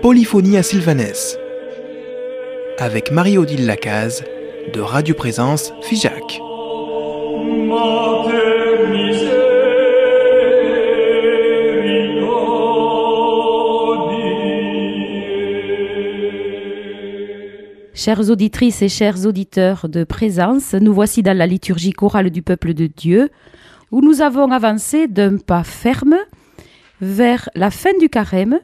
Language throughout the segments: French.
Polyphonie à Sylvanès avec Marie-Odile Lacaze de Radio Présence Figeac. Chères auditrices et chers auditeurs de présence, nous voici dans la liturgie chorale du peuple de Dieu, où nous avons avancé d'un pas ferme vers la fin du carême.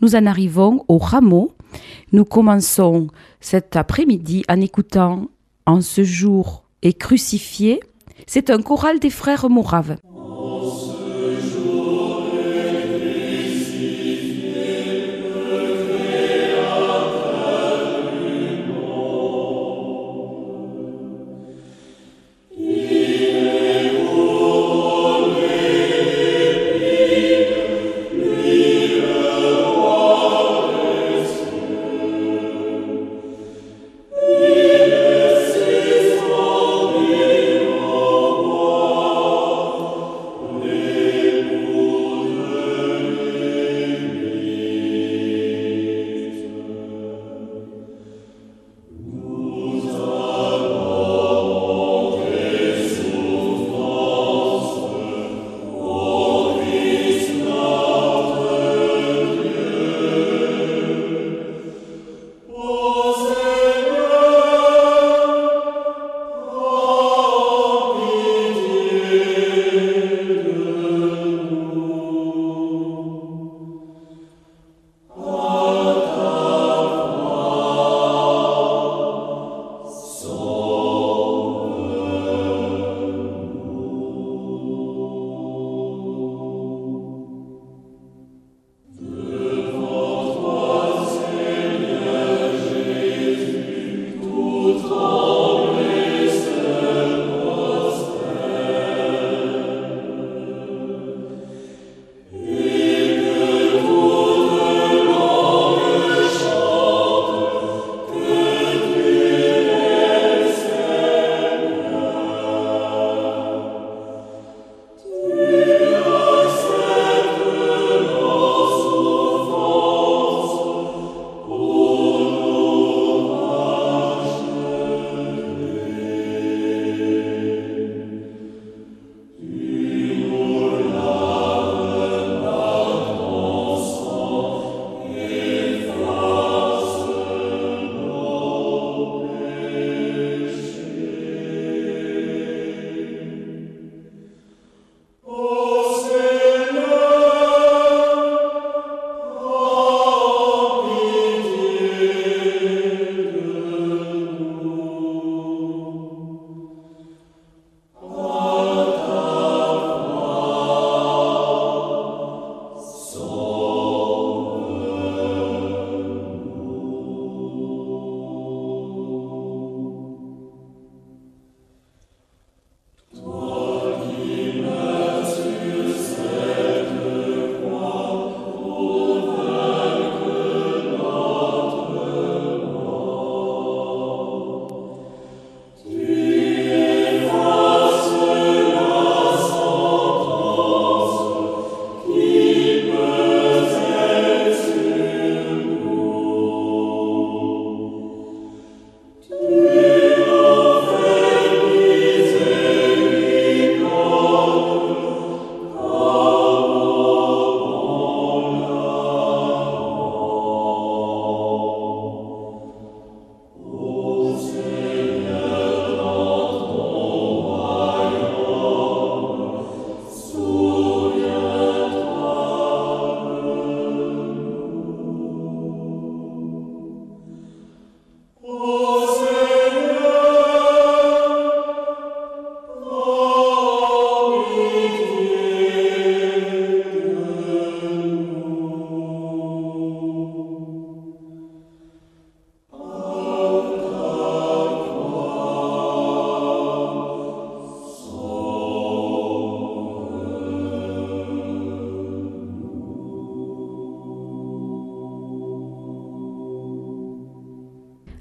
Nous en arrivons au rameau. Nous commençons cet après-midi en écoutant En ce jour est crucifié. C'est un choral des frères Moraves.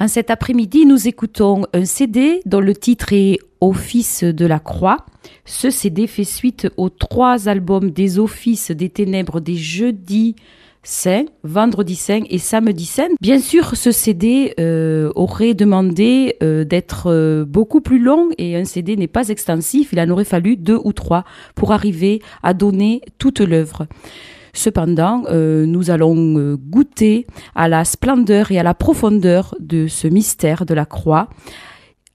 En cet après-midi, nous écoutons un CD dont le titre est Office de la Croix. Ce CD fait suite aux trois albums des Offices des Ténèbres des jeudis saint, vendredi saint et samedi saint. Bien sûr, ce CD euh, aurait demandé euh, d'être euh, beaucoup plus long et un CD n'est pas extensif. Il en aurait fallu deux ou trois pour arriver à donner toute l'œuvre. Cependant, euh, nous allons euh, goûter à la splendeur et à la profondeur de ce mystère de la croix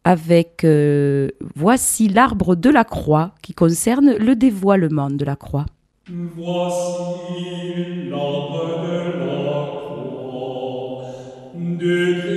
avec euh, Voici l'arbre de la croix qui concerne le dévoilement de la croix. Voici l'arbre de la croix de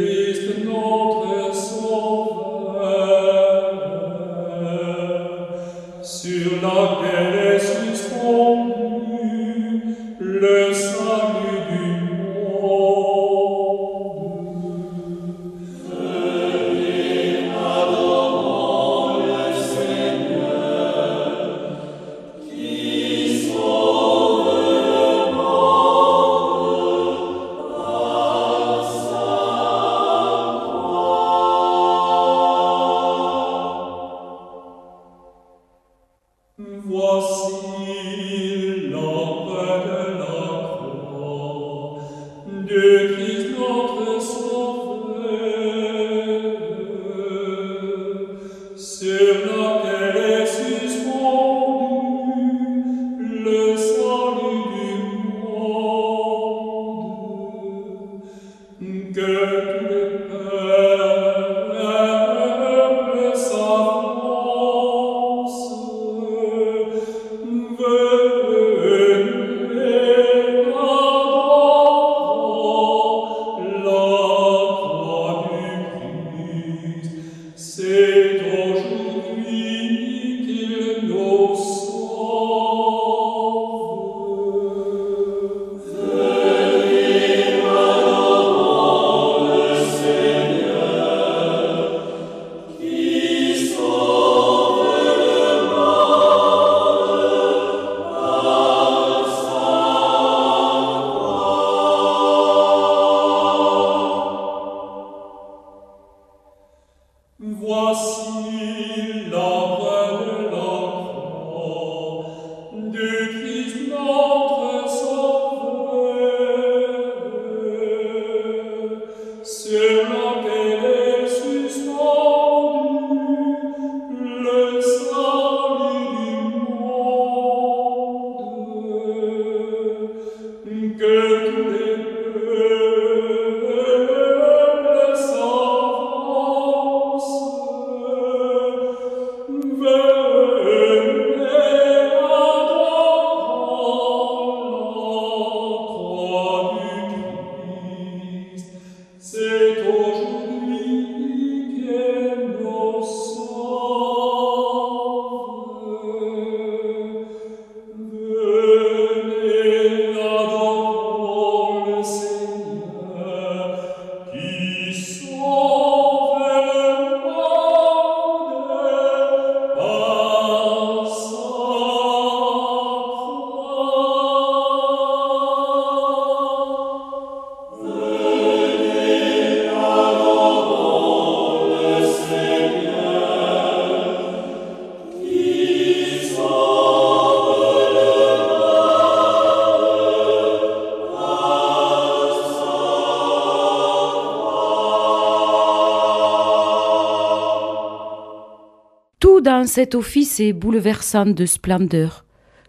dans cet office est bouleversant de splendeur.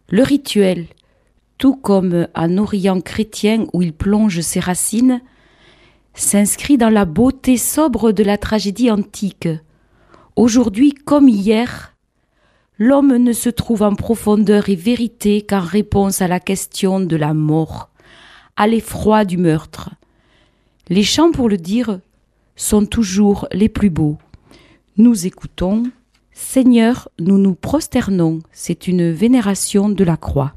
Le rituel, tout comme en Orient chrétien où il plonge ses racines, s'inscrit dans la beauté sobre de la tragédie antique. Aujourd'hui comme hier, l'homme ne se trouve en profondeur et vérité qu'en réponse à la question de la mort, à l'effroi du meurtre. Les chants, pour le dire, sont toujours les plus beaux. Nous écoutons Seigneur, nous nous prosternons. C'est une vénération de la croix.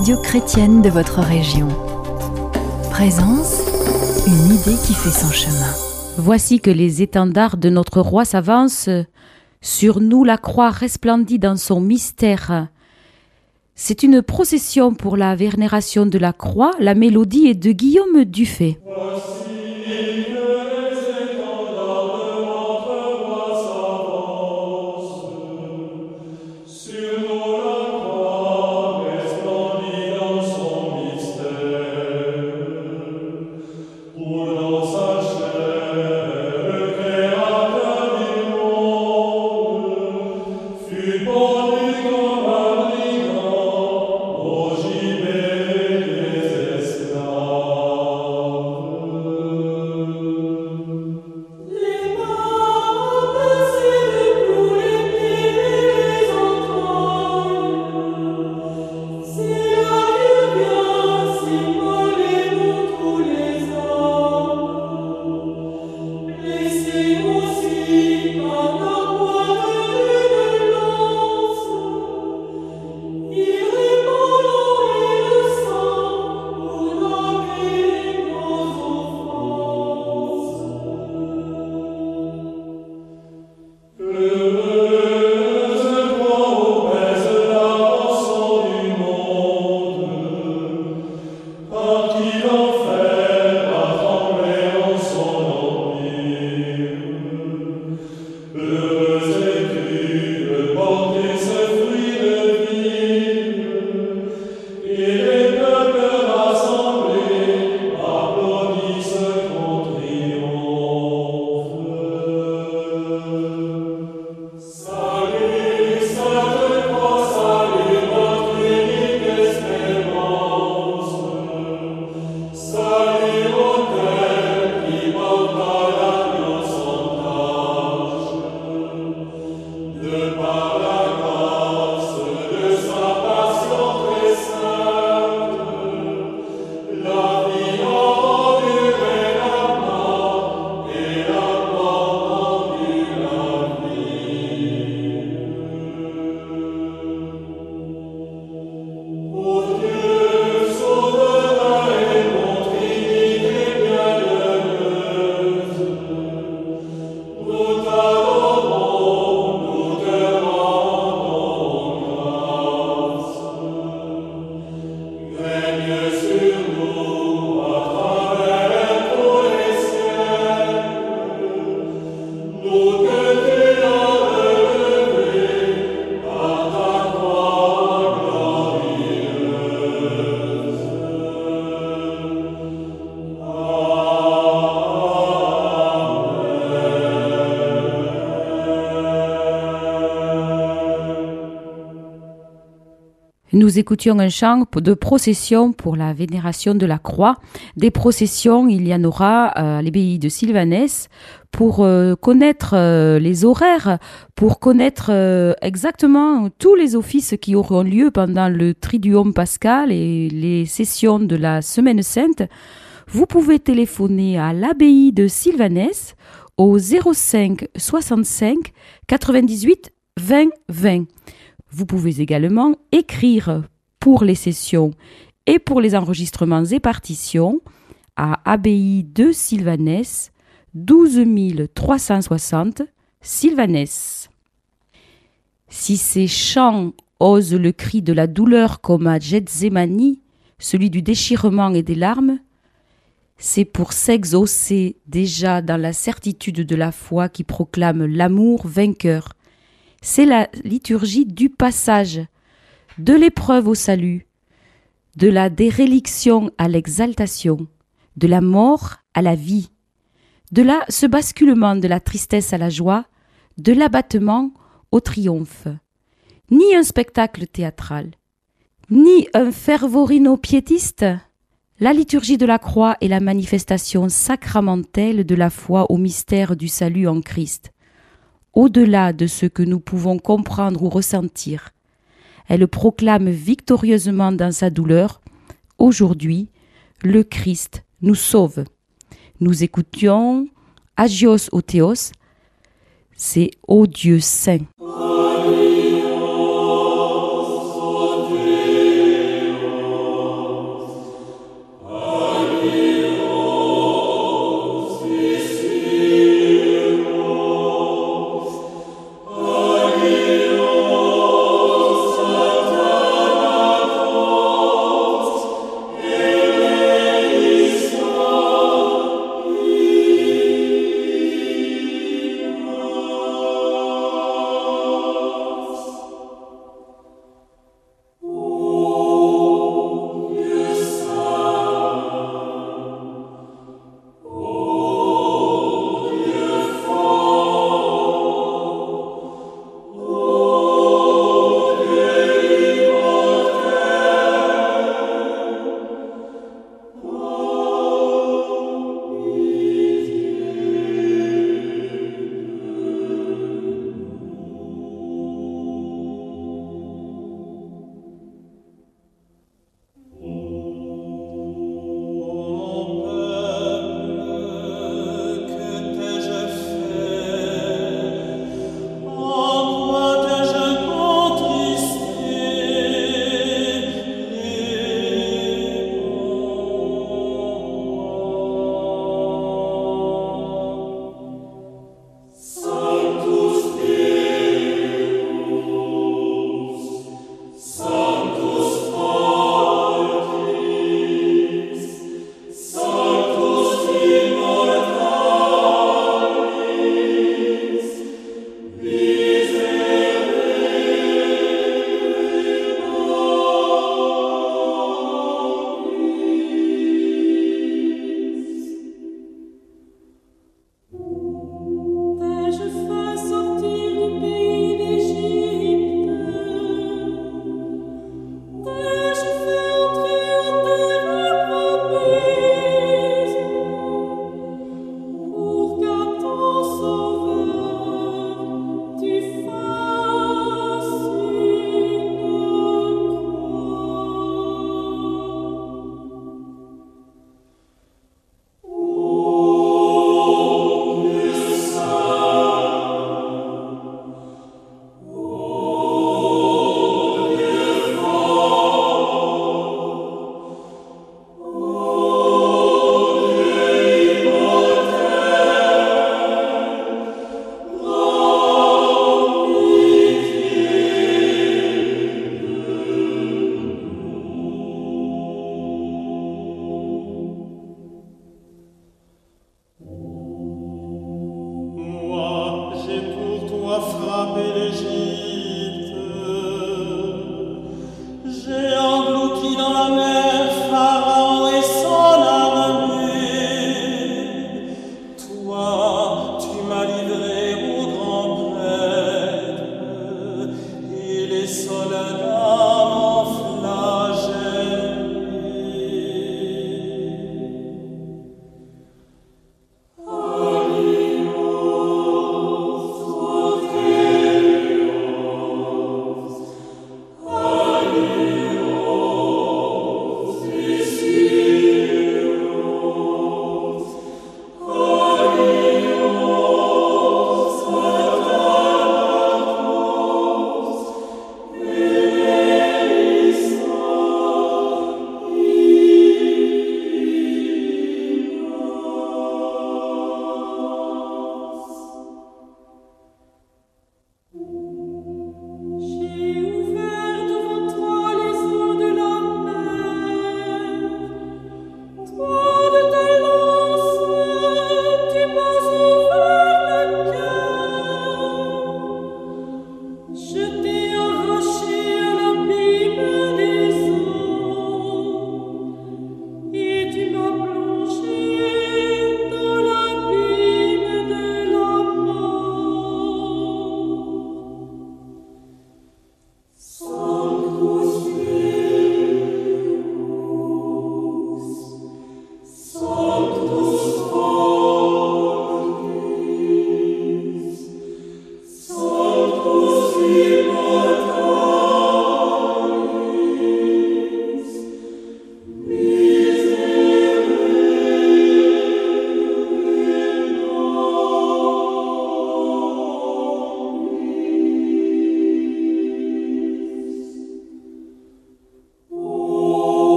Radio chrétienne de votre région. Présence, une idée qui fait son chemin. Voici que les étendards de notre roi s'avancent. Sur nous la croix resplendit dans son mystère. C'est une procession pour la vénération de la croix. La mélodie est de Guillaume Dufay. Nous écoutions un chant de procession pour la vénération de la croix. Des processions, il y en aura à l'abbaye de Sylvanès pour euh, connaître euh, les horaires, pour connaître euh, exactement tous les offices qui auront lieu pendant le Triduum pascal et les sessions de la Semaine sainte. Vous pouvez téléphoner à l'abbaye de Sylvanès au 05 65 98 20 20. Vous pouvez également écrire pour les sessions et pour les enregistrements et partitions à Abbaye de Sylvanès, 12 360 Sylvanès. Si ces chants osent le cri de la douleur comme à Gethsemane, celui du déchirement et des larmes, c'est pour s'exaucer déjà dans la certitude de la foi qui proclame l'amour vainqueur c'est la liturgie du passage, de l'épreuve au salut, de la déréliction à l'exaltation, de la mort à la vie, de là ce basculement de la tristesse à la joie, de l'abattement au triomphe. Ni un spectacle théâtral, ni un fervorino piétiste. La liturgie de la croix est la manifestation sacramentelle de la foi au mystère du salut en Christ au-delà de ce que nous pouvons comprendre ou ressentir. Elle proclame victorieusement dans sa douleur Aujourd'hui, le Christ nous sauve. Nous écoutions Agios Otheos, c'est Ô Dieu saint.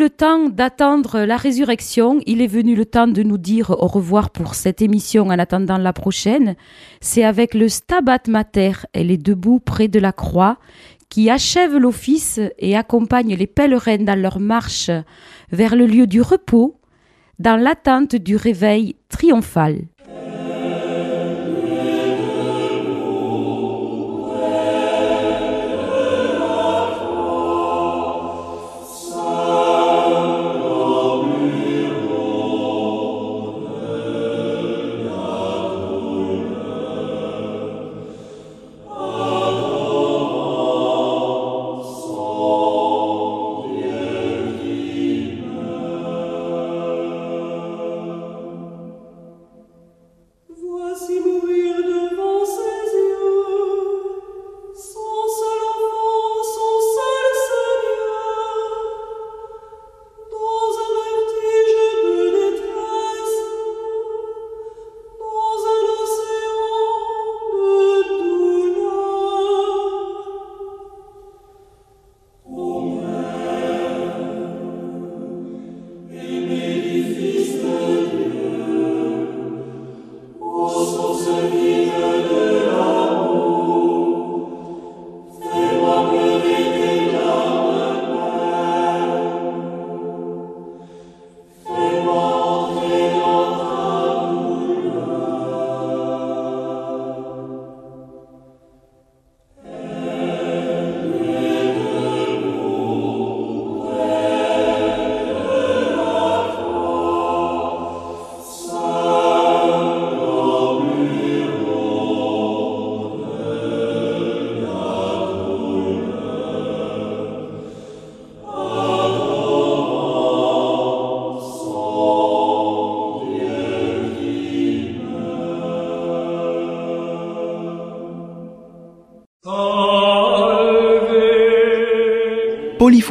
Le temps d'attendre la résurrection, il est venu le temps de nous dire au revoir pour cette émission en attendant la prochaine. C'est avec le Stabat Mater, elle est debout près de la croix, qui achève l'office et accompagne les pèlerins dans leur marche vers le lieu du repos, dans l'attente du réveil triomphal.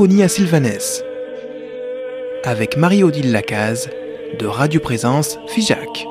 À Sylvanès. Avec Marie-Odile Lacaze de Radio Présence Figeac.